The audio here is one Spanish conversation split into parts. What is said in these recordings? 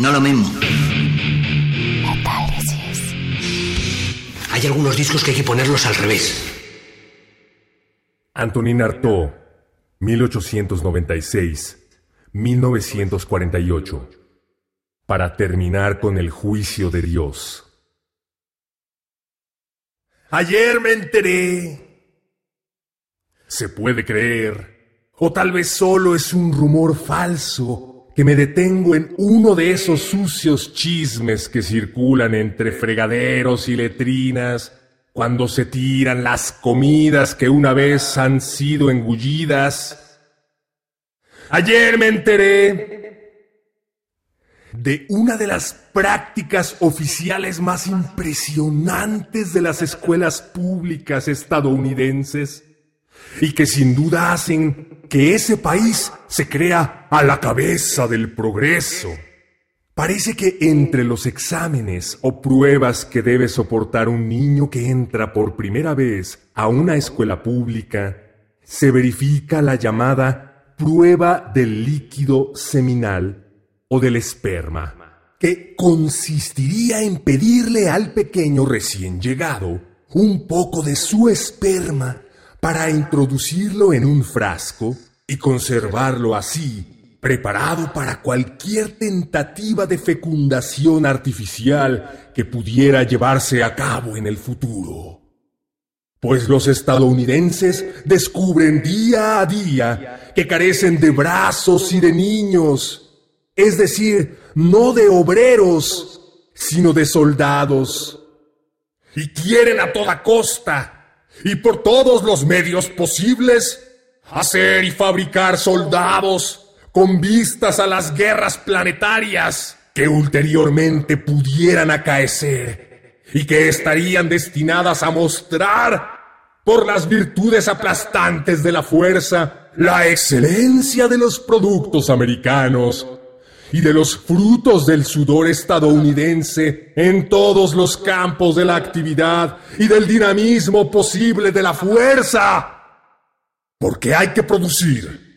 No lo mismo. Hay algunos discos que hay que ponerlos al revés. Antonin Artaud, 1896-1948. Para terminar con el juicio de Dios. Ayer me enteré. Se puede creer. O tal vez solo es un rumor falso que me detengo en uno de esos sucios chismes que circulan entre fregaderos y letrinas cuando se tiran las comidas que una vez han sido engullidas. Ayer me enteré de una de las prácticas oficiales más impresionantes de las escuelas públicas estadounidenses y que sin duda hacen que ese país se crea a la cabeza del progreso. Parece que entre los exámenes o pruebas que debe soportar un niño que entra por primera vez a una escuela pública, se verifica la llamada prueba del líquido seminal o del esperma, que consistiría en pedirle al pequeño recién llegado un poco de su esperma para introducirlo en un frasco y conservarlo así preparado para cualquier tentativa de fecundación artificial que pudiera llevarse a cabo en el futuro. Pues los estadounidenses descubren día a día que carecen de brazos y de niños, es decir, no de obreros, sino de soldados. Y quieren a toda costa y por todos los medios posibles hacer y fabricar soldados con vistas a las guerras planetarias que ulteriormente pudieran acaecer y que estarían destinadas a mostrar, por las virtudes aplastantes de la fuerza, la excelencia de los productos americanos y de los frutos del sudor estadounidense en todos los campos de la actividad y del dinamismo posible de la fuerza. Porque hay que producir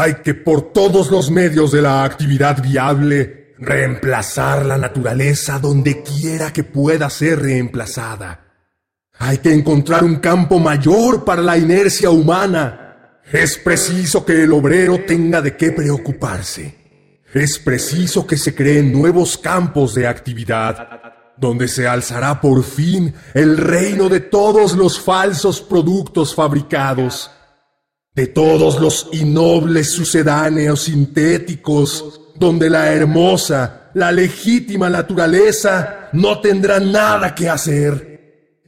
hay que por todos los medios de la actividad viable reemplazar la naturaleza donde quiera que pueda ser reemplazada. Hay que encontrar un campo mayor para la inercia humana. Es preciso que el obrero tenga de qué preocuparse. Es preciso que se creen nuevos campos de actividad, donde se alzará por fin el reino de todos los falsos productos fabricados de todos los innobles sucedáneos sintéticos, donde la hermosa, la legítima naturaleza no tendrá nada que hacer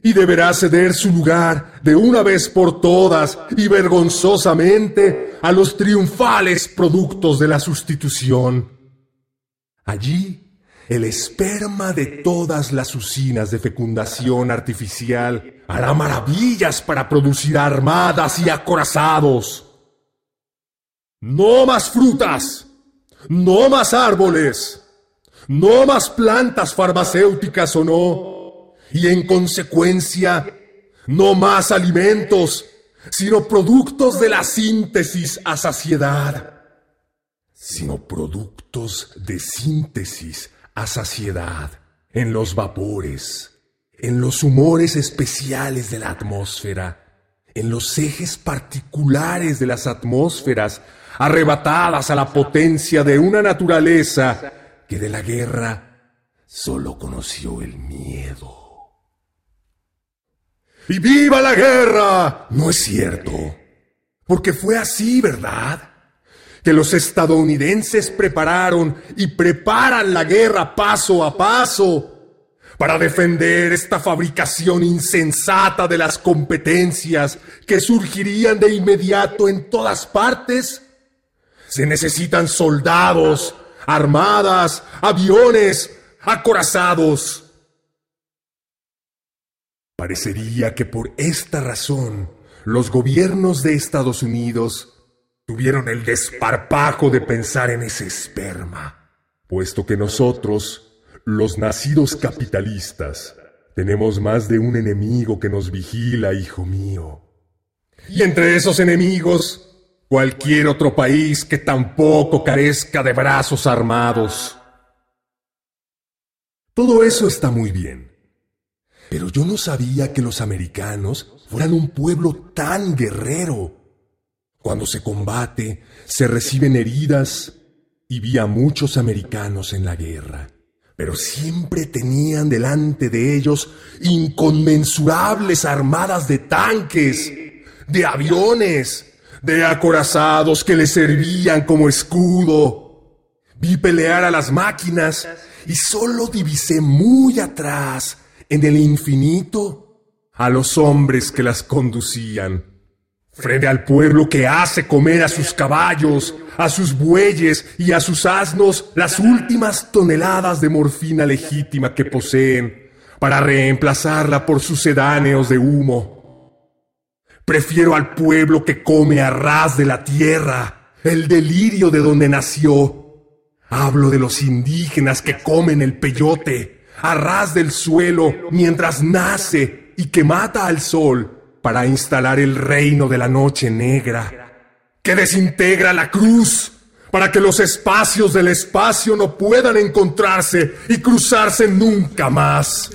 y deberá ceder su lugar de una vez por todas y vergonzosamente a los triunfales productos de la sustitución. Allí el esperma de todas las usinas de fecundación artificial hará maravillas para producir armadas y acorazados. No más frutas, no más árboles, no más plantas farmacéuticas o no, y en consecuencia, no más alimentos, sino productos de la síntesis a saciedad, sino productos de síntesis a saciedad, en los vapores, en los humores especiales de la atmósfera, en los ejes particulares de las atmósferas, arrebatadas a la potencia de una naturaleza que de la guerra solo conoció el miedo. ¡Y viva la guerra! No es cierto, porque fue así, ¿verdad? que los estadounidenses prepararon y preparan la guerra paso a paso para defender esta fabricación insensata de las competencias que surgirían de inmediato en todas partes. Se necesitan soldados, armadas, aviones, acorazados. Parecería que por esta razón los gobiernos de Estados Unidos tuvieron el desparpajo de pensar en ese esperma, puesto que nosotros Los nacidos capitalistas tenemos más de un enemigo que nos vigila, hijo mío. Y entre esos enemigos, cualquier otro país que tampoco carezca de brazos armados. Todo eso está muy bien. Pero yo no sabía que los americanos fueran un pueblo tan guerrero. Cuando se combate, se reciben heridas y vi a muchos americanos en la guerra. Pero siempre tenían delante de ellos inconmensurables armadas de tanques, de aviones, de acorazados que les servían como escudo. Vi pelear a las máquinas y solo divisé muy atrás, en el infinito, a los hombres que las conducían. Frente al pueblo que hace comer a sus caballos, a sus bueyes y a sus asnos las últimas toneladas de morfina legítima que poseen, para reemplazarla por sucedáneos de humo. Prefiero al pueblo que come a ras de la tierra, el delirio de donde nació, Hablo de los indígenas que comen el peyote a ras del suelo mientras nace y que mata al sol para instalar el reino de la noche negra, que desintegra la cruz para que los espacios del espacio no puedan encontrarse y cruzarse nunca más.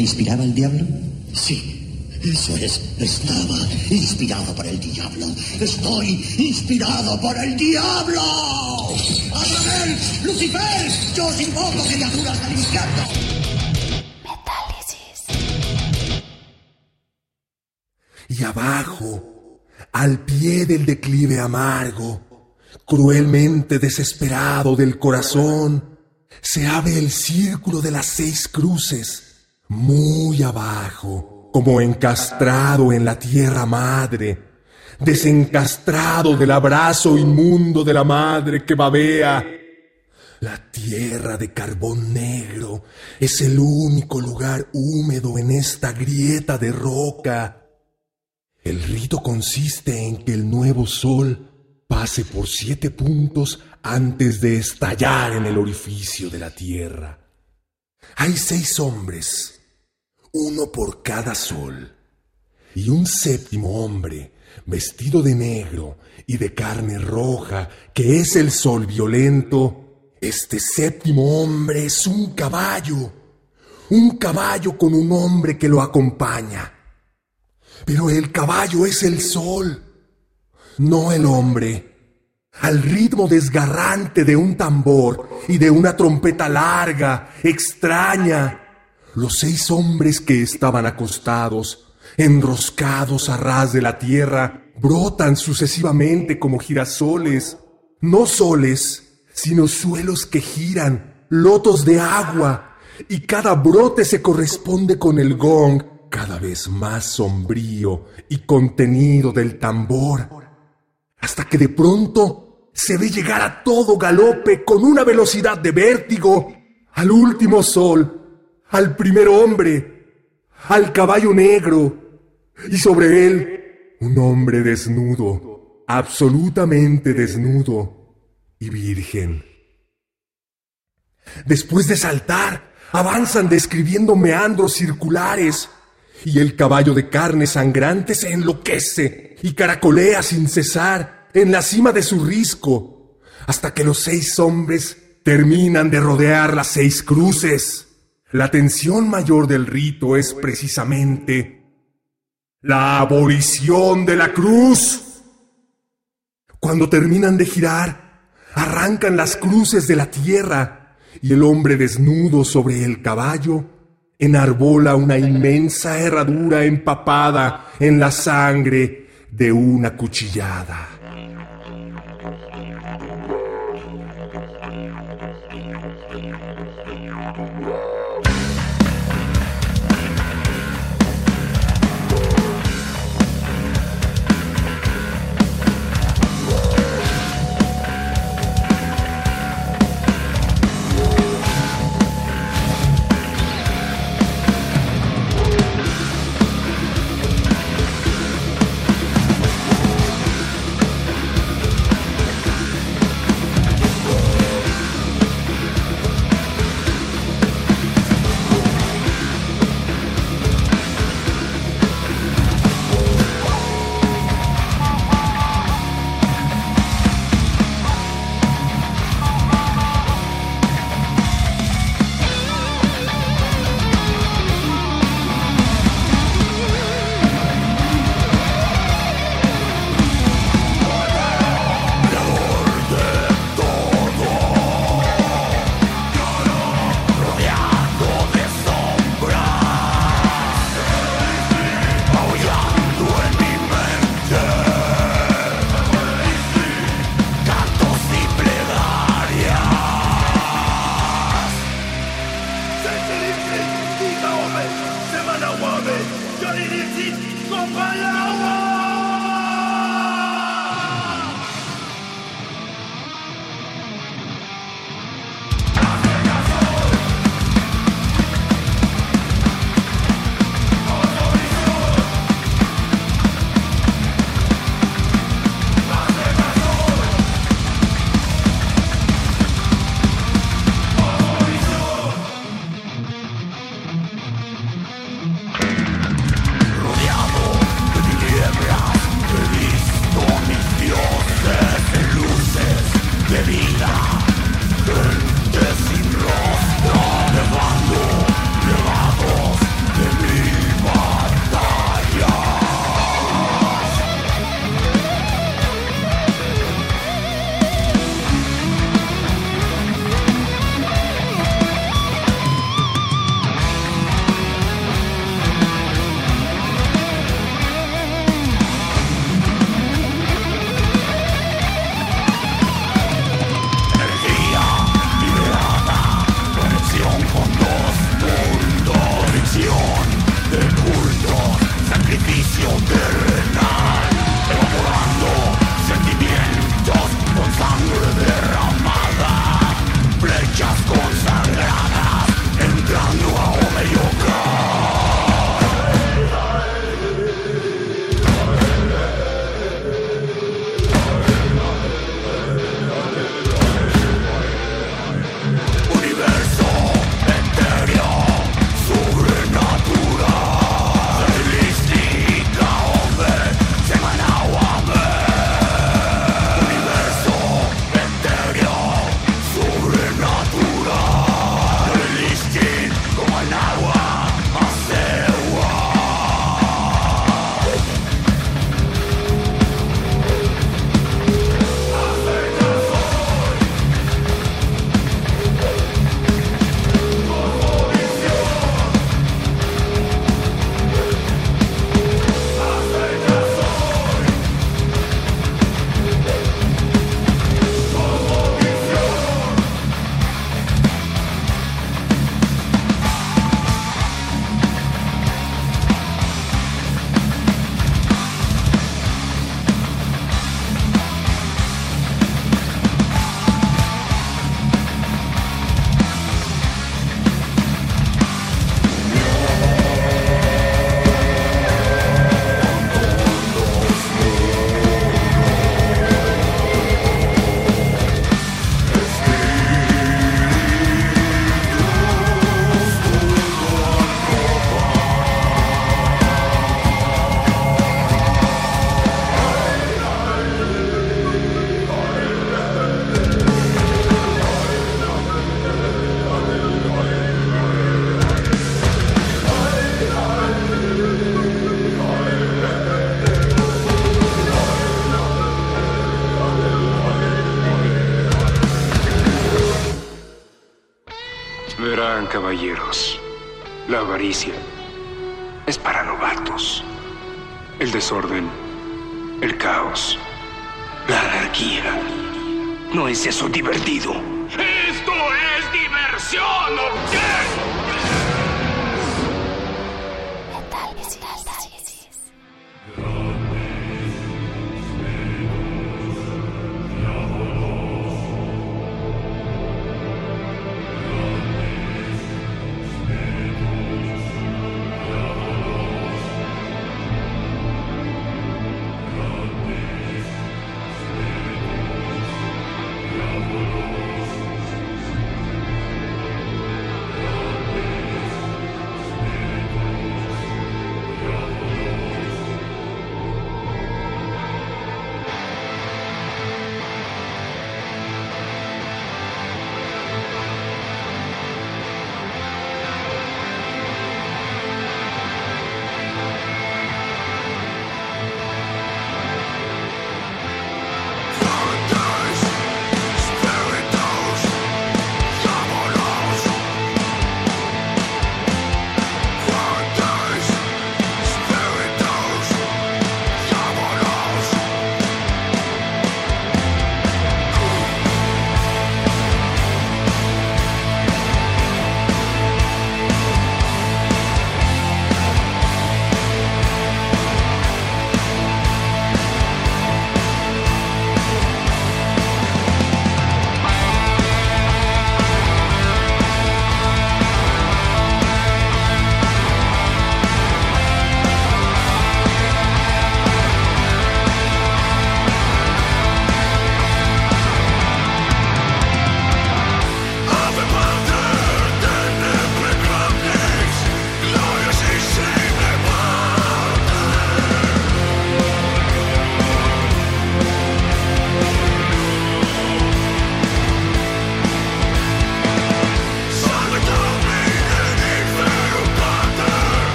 Te inspiraba el diablo? Sí, eso es. Estaba inspirado por el diablo. Estoy inspirado por el diablo. ¡Abraham! ¡Lucifer! ¡Yo os invoco, criaturas del infierno! Metálisis. Y abajo, al pie del declive amargo, cruelmente desesperado del corazón, se abre el círculo de las seis cruces, muy abajo, como encastrado en la tierra madre, desencastrado del abrazo inmundo de la madre que babea. La tierra de carbón negro es el único lugar húmedo en esta grieta de roca. El rito consiste en que el nuevo sol pase por siete puntos antes de estallar en el orificio de la tierra. Hay seis hombres, uno por cada sol, y un séptimo hombre, vestido de negro y de carne roja, que es el sol violento. Este séptimo hombre es un caballo, un caballo con un hombre que lo acompaña. Pero el caballo es el sol, no el hombre. Al ritmo desgarrante de un tambor y de una trompeta larga, extraña, los seis hombres que estaban acostados, enroscados a ras de la tierra, brotan sucesivamente como girasoles, no soles, sino suelos que giran, lotos de agua, y cada brote se corresponde con el gong cada vez más sombrío y contenido del tambor, hasta que de pronto se ve llegar a todo galope con una velocidad de vértigo al último sol, al primer hombre, al caballo negro, y sobre él un hombre desnudo, absolutamente desnudo y virgen. Después de saltar, avanzan describiendo meandros circulares, y el caballo de carne sangrante se enloquece y caracolea sin cesar en la cima de su risco, hasta que los seis hombres terminan de rodear las seis cruces. La tensión mayor del rito es precisamente la abolición de la cruz. Cuando terminan de girar, arrancan las cruces de la tierra y el hombre desnudo sobre el caballo enarbola una inmensa herradura empapada en la sangre de una cuchillada.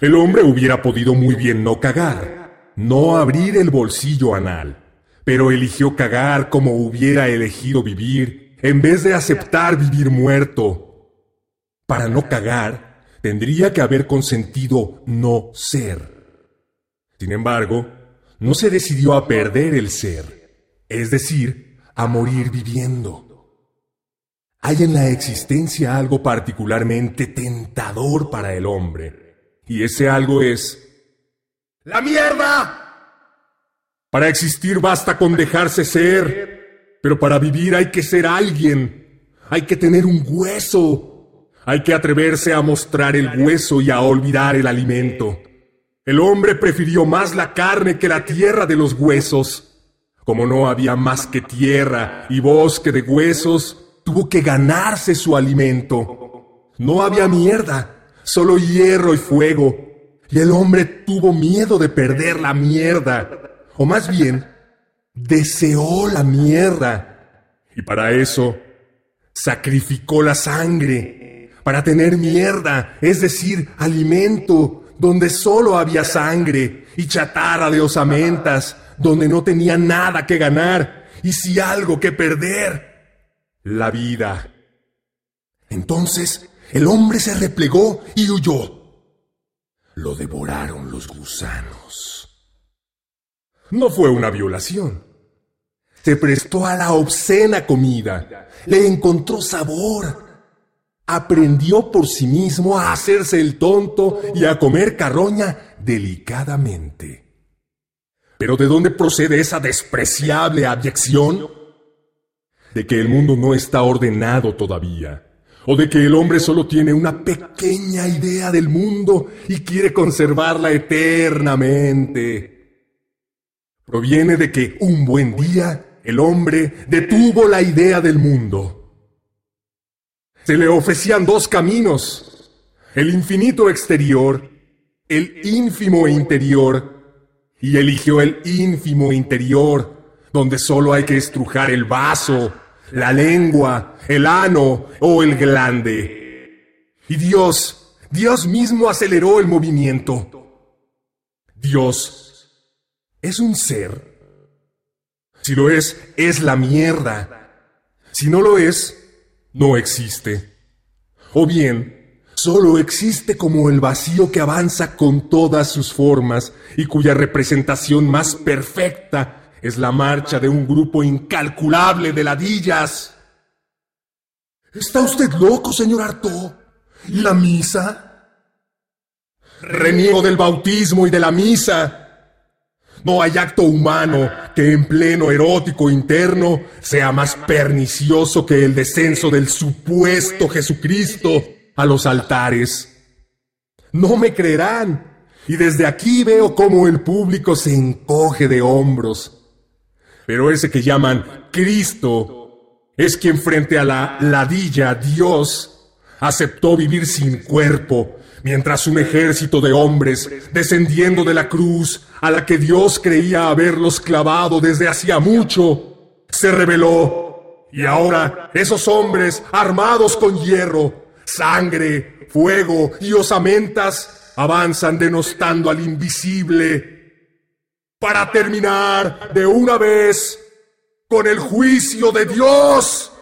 El hombre hubiera podido muy bien no cagar, no abrir el bolsillo anal, pero eligió cagar como hubiera elegido vivir, en vez de aceptar vivir muerto. Para no cagar, tendría que haber consentido no ser. Sin embargo, no se decidió a perder el ser, es decir, a morir viviendo. Hay en la existencia algo particularmente tentador para el hombre, y ese algo es... ¡La mierda! Para existir basta con dejarse ser, pero para vivir hay que ser alguien, hay que tener un hueso, hay que atreverse a mostrar el hueso y a olvidar el alimento. El hombre prefirió más la carne que la tierra de los huesos. Como no había más que tierra y bosque de huesos, tuvo que ganarse su alimento. No había mierda, solo hierro y fuego. Y el hombre tuvo miedo de perder la mierda. O más bien, deseó la mierda. Y para eso, sacrificó la sangre. Para tener mierda, es decir, alimento, donde solo había sangre y chatarra de osamentas, donde no tenía nada que ganar y si algo que perder la vida. Entonces el hombre se replegó y huyó. Lo devoraron los gusanos. No fue una violación. Se prestó a la obscena comida. Le encontró sabor. Aprendió por sí mismo a hacerse el tonto y a comer carroña delicadamente. Pero ¿de dónde procede esa despreciable abyección? de que el mundo no está ordenado todavía, o de que el hombre solo tiene una pequeña idea del mundo y quiere conservarla eternamente. Proviene de que un buen día el hombre detuvo la idea del mundo. Se le ofrecían dos caminos, el infinito exterior, el ínfimo interior, y eligió el ínfimo interior, donde solo hay que estrujar el vaso, la lengua, el ano o el glande. Y Dios, Dios mismo aceleró el movimiento. Dios es un ser. Si lo es, es la mierda. Si no lo es, no existe. O bien, solo existe como el vacío que avanza con todas sus formas y cuya representación más perfecta es la marcha de un grupo incalculable de ladillas. ¿Está usted loco, señor Artaud? ¿Y la misa? Reniego del bautismo y de la misa. No hay acto humano que en pleno erótico interno sea más pernicioso que el descenso del supuesto Jesucristo a los altares. No me creerán. Y desde aquí veo cómo el público se encoge de hombros pero ese que llaman Cristo es quien frente a la ladilla Dios aceptó vivir sin cuerpo, mientras un ejército de hombres, descendiendo de la cruz a la que Dios creía haberlos clavado desde hacía mucho, se rebeló. Y ahora esos hombres, armados con hierro, sangre, fuego y osamentas, avanzan denostando al invisible para terminar de una vez con el juicio de Dios.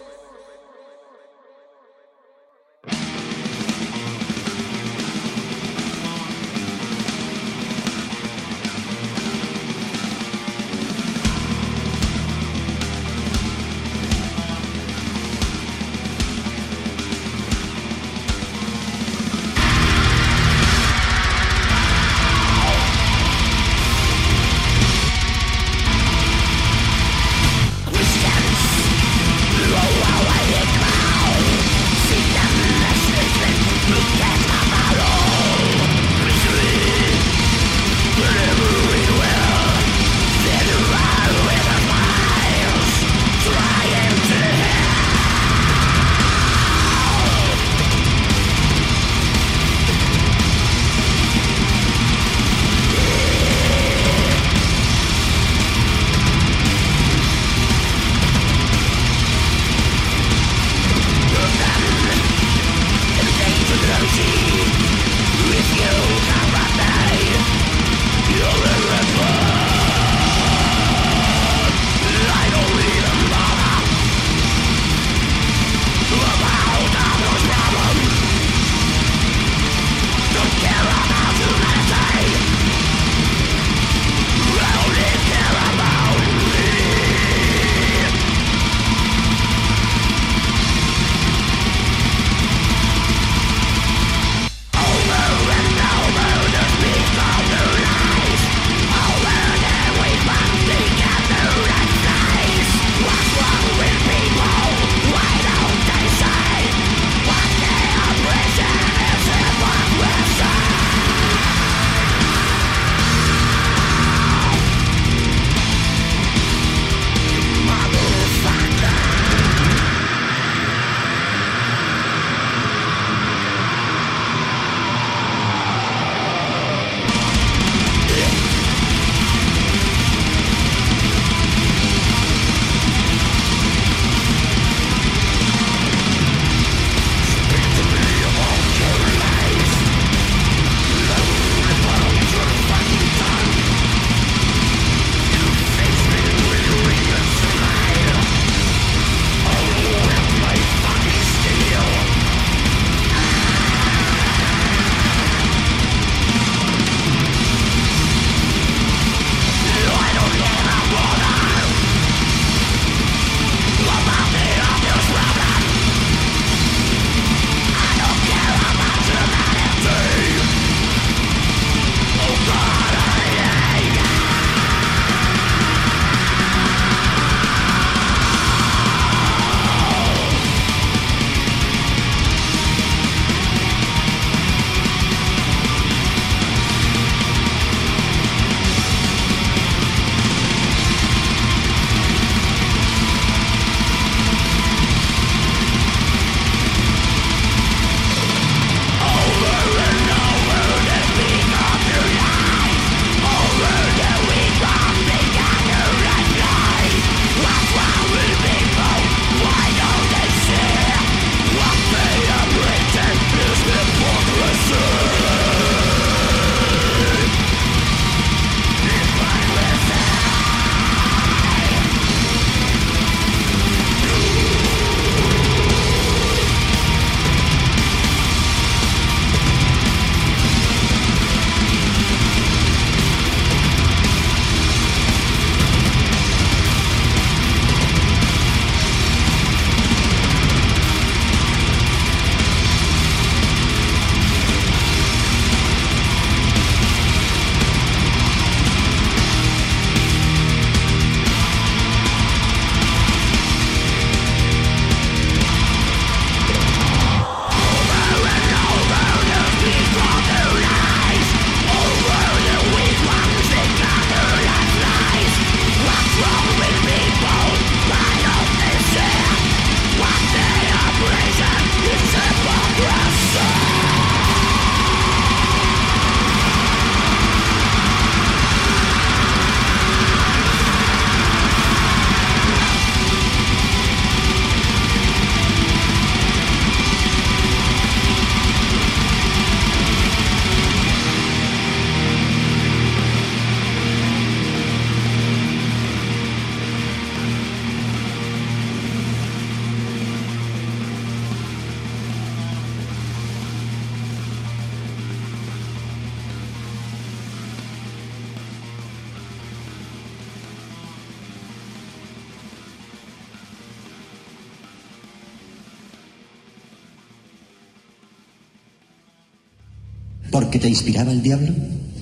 Te inspiraba el diablo?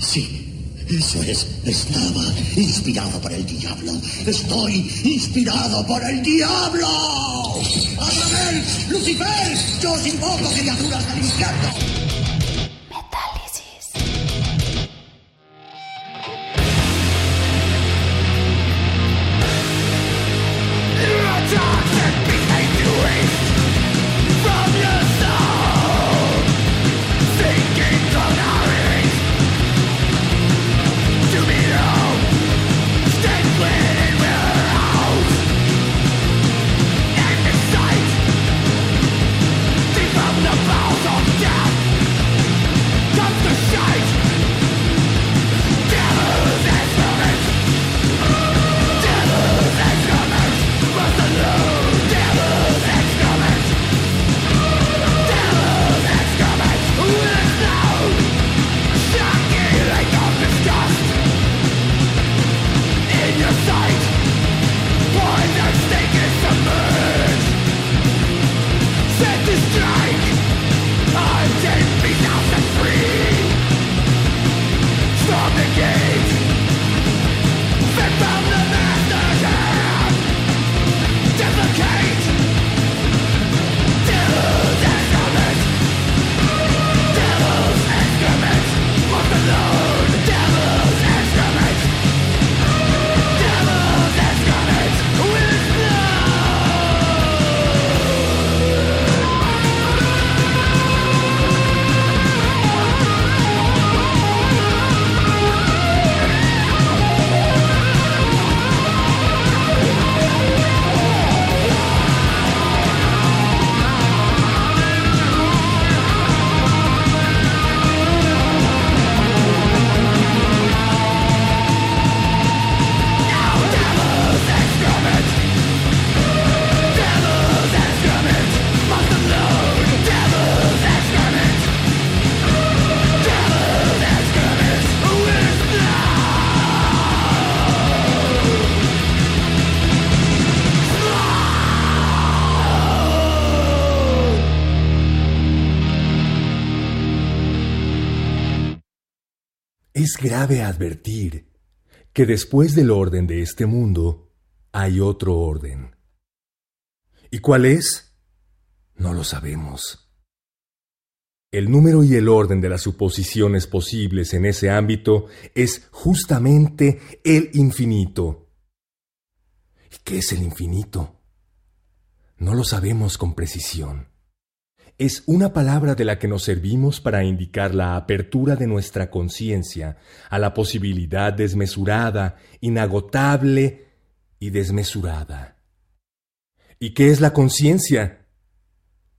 Sí. Eso es, estaba inspirado por el diablo. Estoy inspirado por el diablo. ¡Abraham! ¡Lucifer! ¡Yo os invoco, criaturas del infierno! Grave advertir que después del orden de este mundo hay otro orden. ¿Y cuál es? No lo sabemos. El número y el orden de las suposiciones posibles en ese ámbito es justamente el infinito. ¿Y qué es el infinito? No lo sabemos con precisión es una palabra de la que nos servimos para indicar la apertura de nuestra conciencia a la posibilidad desmesurada, inagotable y desmesurada. ¿Y qué es la conciencia?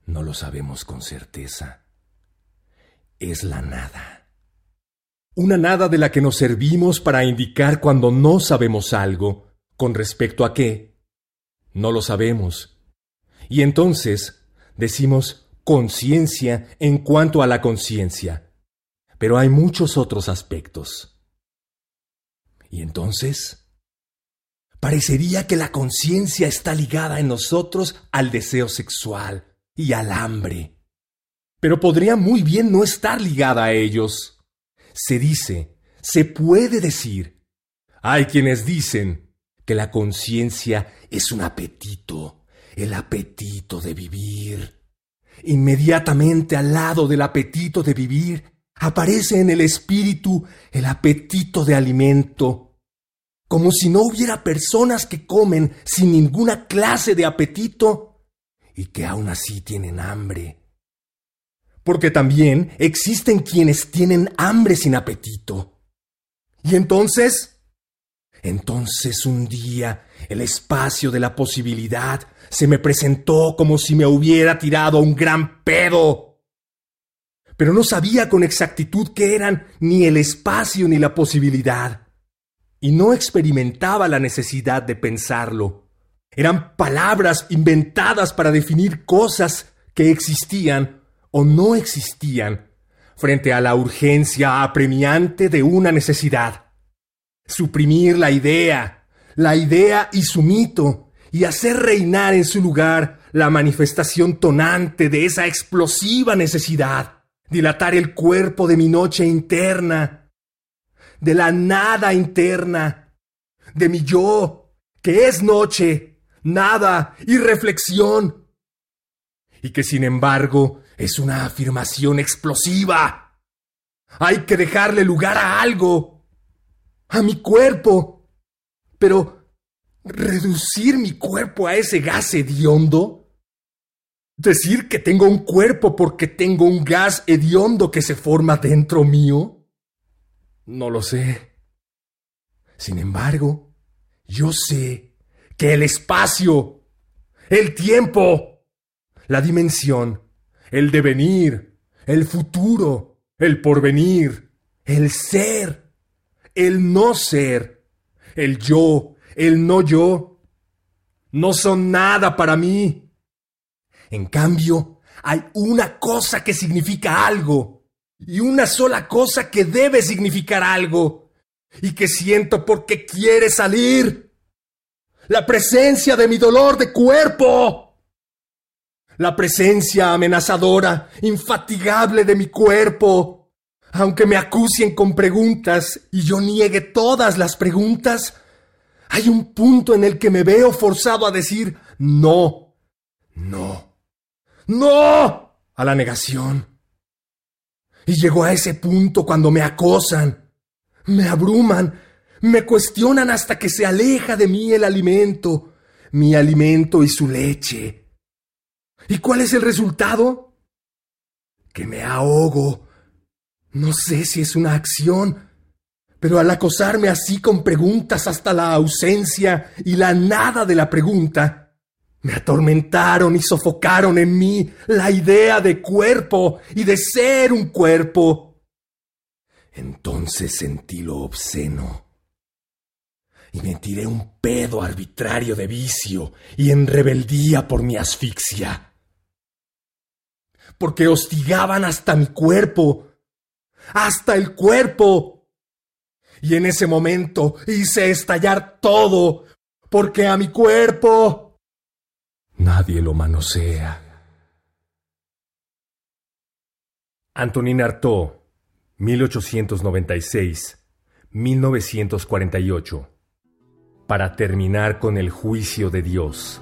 No lo sabemos con certeza. Es la nada. Una nada de la que nos servimos para indicar cuando no sabemos algo, con respecto a qué. No lo sabemos. Y entonces decimos, conciencia en cuanto a la conciencia, pero hay muchos otros aspectos. ¿Y entonces? Parecería que la conciencia está ligada en nosotros al deseo sexual y al hambre, pero podría muy bien no estar ligada a ellos. Se dice, se puede decir. Hay quienes dicen que la conciencia es un apetito, el apetito de vivir Inmediatamente al lado del apetito de vivir, aparece en el espíritu el apetito de alimento, como si no hubiera personas que comen sin ninguna clase de apetito y que aún así tienen hambre. Porque también existen quienes tienen hambre sin apetito. Y entonces, entonces un día el espacio de la posibilidad se me presentó como si me hubiera tirado un gran pedo. Pero no sabía con exactitud qué eran ni el espacio ni la posibilidad. Y no experimentaba la necesidad de pensarlo. Eran palabras inventadas para definir cosas que existían o no existían frente a la urgencia apremiante de una necesidad. Suprimir la idea, la idea y su mito, y hacer reinar en su lugar la manifestación tonante de esa explosiva necesidad, dilatar el cuerpo de mi noche interna, de la nada interna, de mi yo, que es noche, nada y reflexión, y que sin embargo es una afirmación explosiva. Hay que dejarle lugar a algo, a mi cuerpo, pero reducir mi cuerpo a ese gas hediondo ¿Decir que tengo un cuerpo porque tengo un gas hediondo que se forma dentro mío? No lo sé. Sin embargo, yo sé que el espacio, el tiempo, la dimensión, el devenir, el futuro, el porvenir, el ser, el no ser, el yo, el no yo, no son nada para mí. En cambio, hay una cosa que significa algo, y una sola cosa que debe significar algo, y que siento porque quiere salir. La presencia de mi dolor de cuerpo. La presencia amenazadora, infatigable de mi cuerpo. Aunque me acusen con preguntas y yo niegue todas las preguntas, hay un punto en el que me veo forzado a decir no, no. ¡No! a la negación. Y llegó a ese punto cuando me acosan, me abruman, me cuestionan hasta que se aleja de mí el alimento, mi alimento y su leche. ¿Y cuál es el resultado? Que me ahogo. No sé si es una acción, pero al acosarme así con preguntas hasta la ausencia y la nada de la pregunta, me atormentaron y sofocaron en mí la idea de cuerpo y de ser un cuerpo. Entonces sentí lo obsceno y me tiré un pedo arbitrario de vicio y en rebeldía por mi asfixia. Porque hostigaban hasta mi cuerpo, hasta el cuerpo. Y en ese momento hice estallar todo, porque a mi cuerpo Nadie lo manosea. Antonin Artaud, 1896-1948. Para terminar con el juicio de Dios.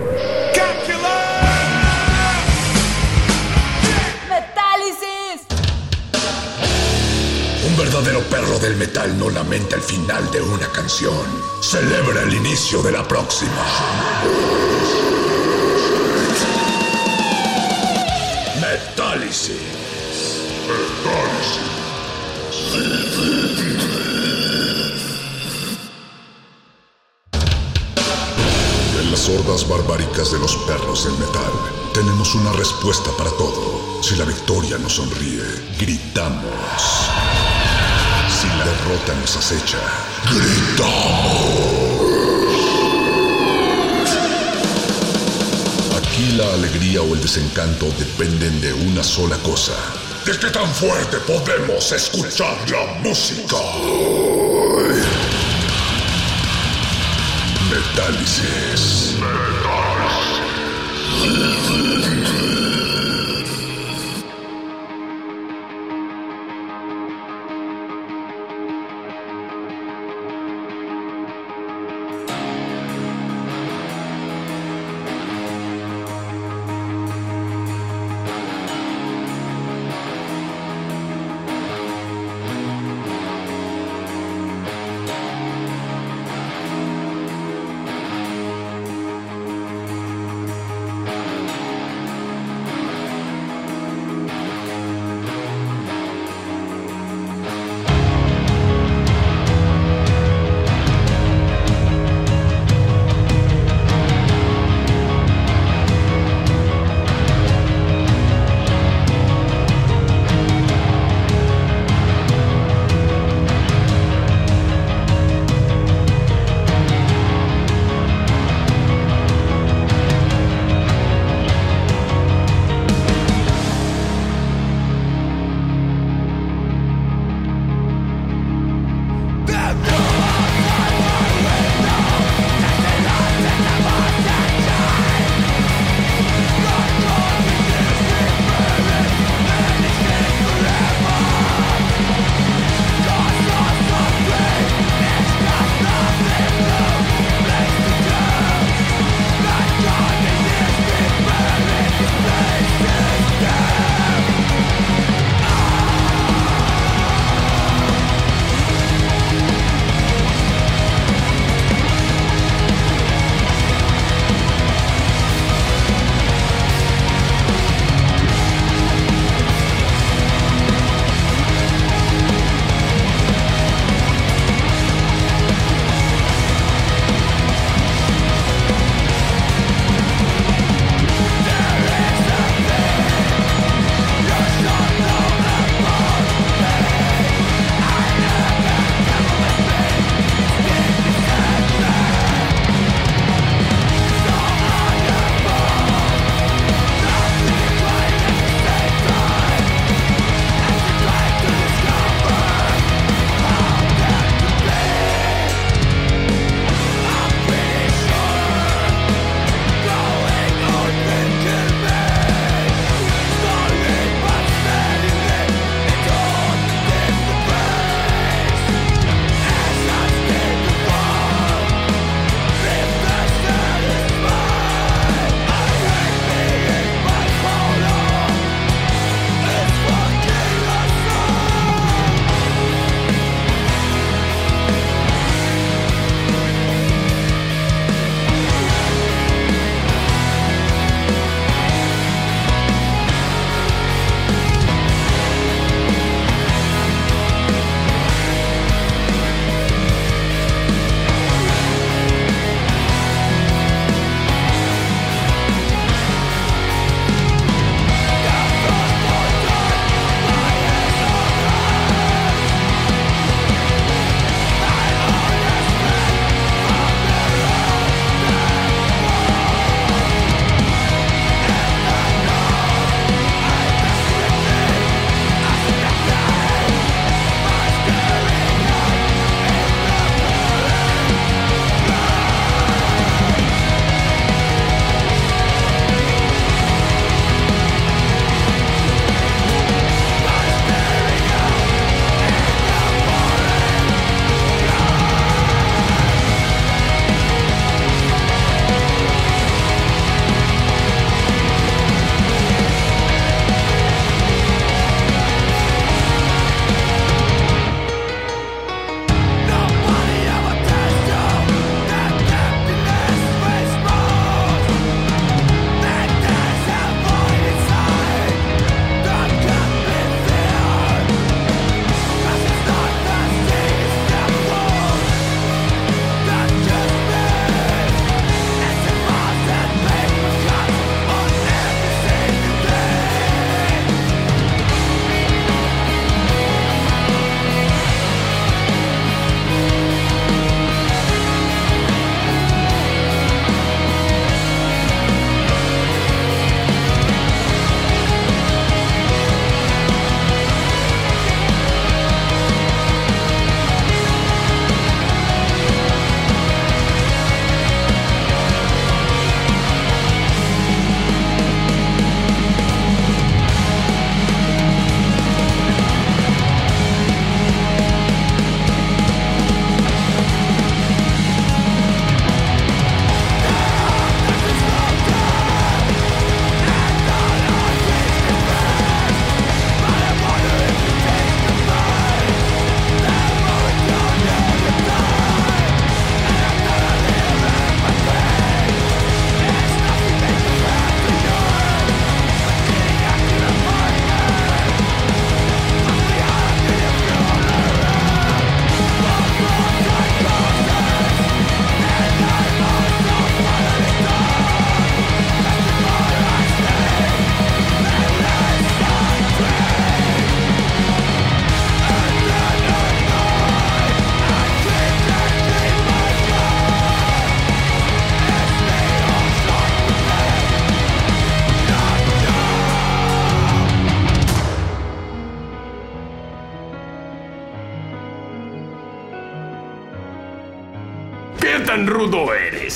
Del metal no lamenta el final de una canción. Celebra el inicio de la próxima. Metálisis. En las hordas barbáricas de los perros del metal, tenemos una respuesta para todo. Si la victoria nos sonríe, gritamos. Si la derrota nos acecha, gritamos. Aquí la alegría o el desencanto dependen de una sola cosa. ¿De qué tan fuerte podemos escuchar la música? Metálisis. rudo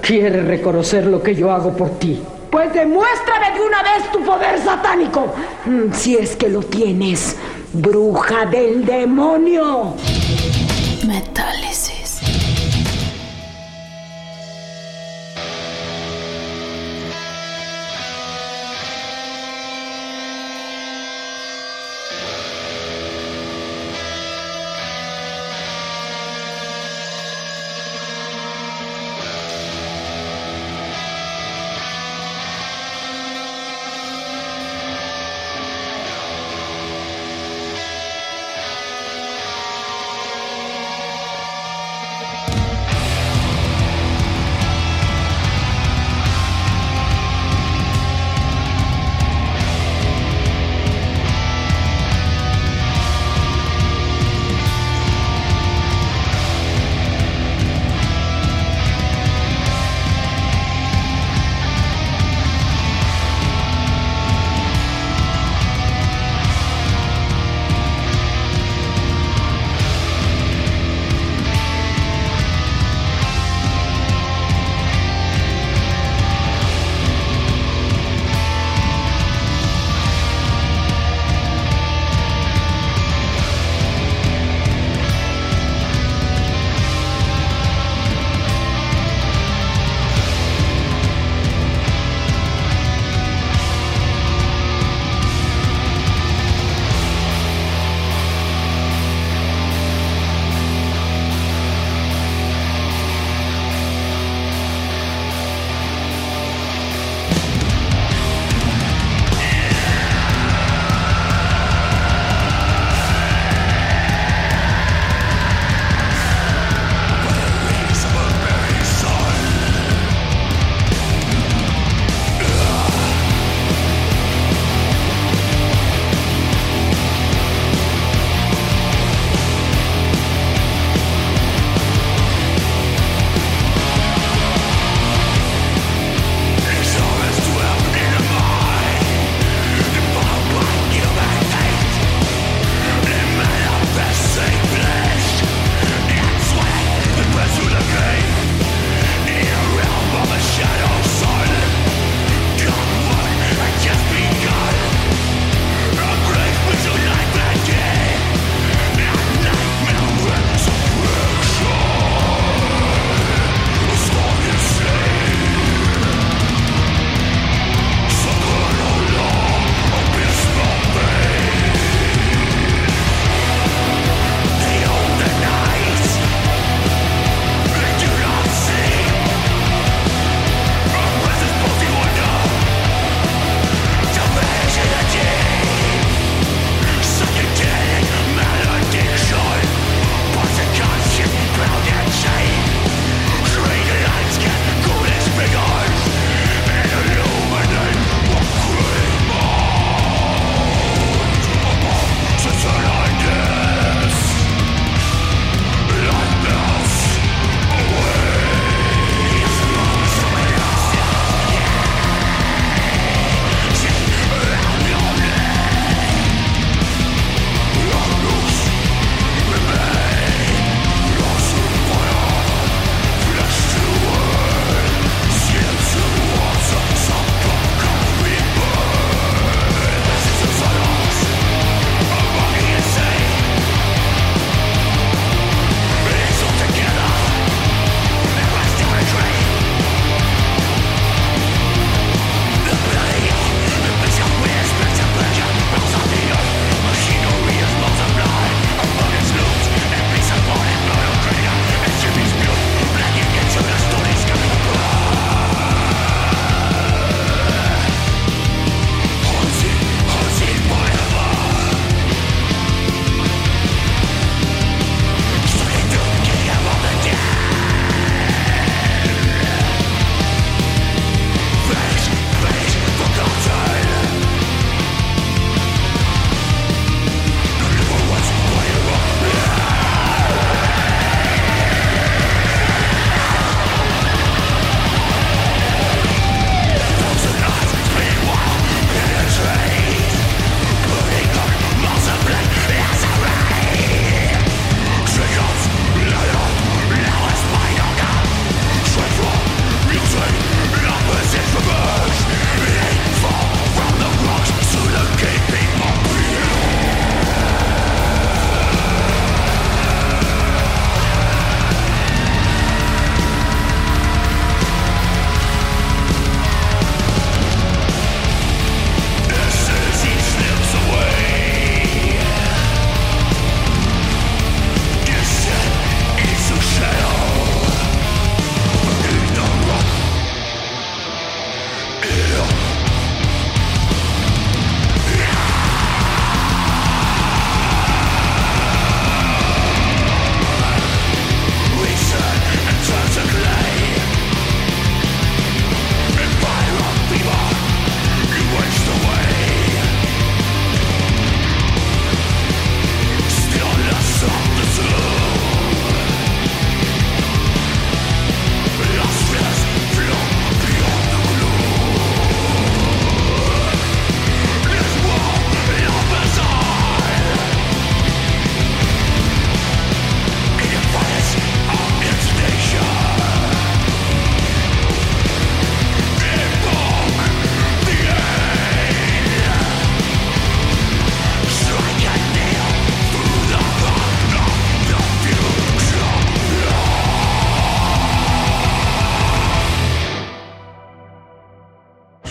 Quieres reconocer lo que yo hago por ti. Pues demuéstrame de una vez tu poder satánico. Mm, Si es que lo tienes, bruja del demonio.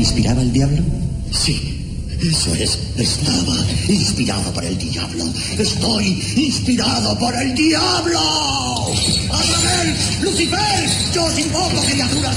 Inspiraba el diablo? Sí. Eso es, estaba inspirado por el diablo. Estoy inspirado por el diablo. ¡Azrael! ¡Lucifer! ¡Yo os invoco, criaturas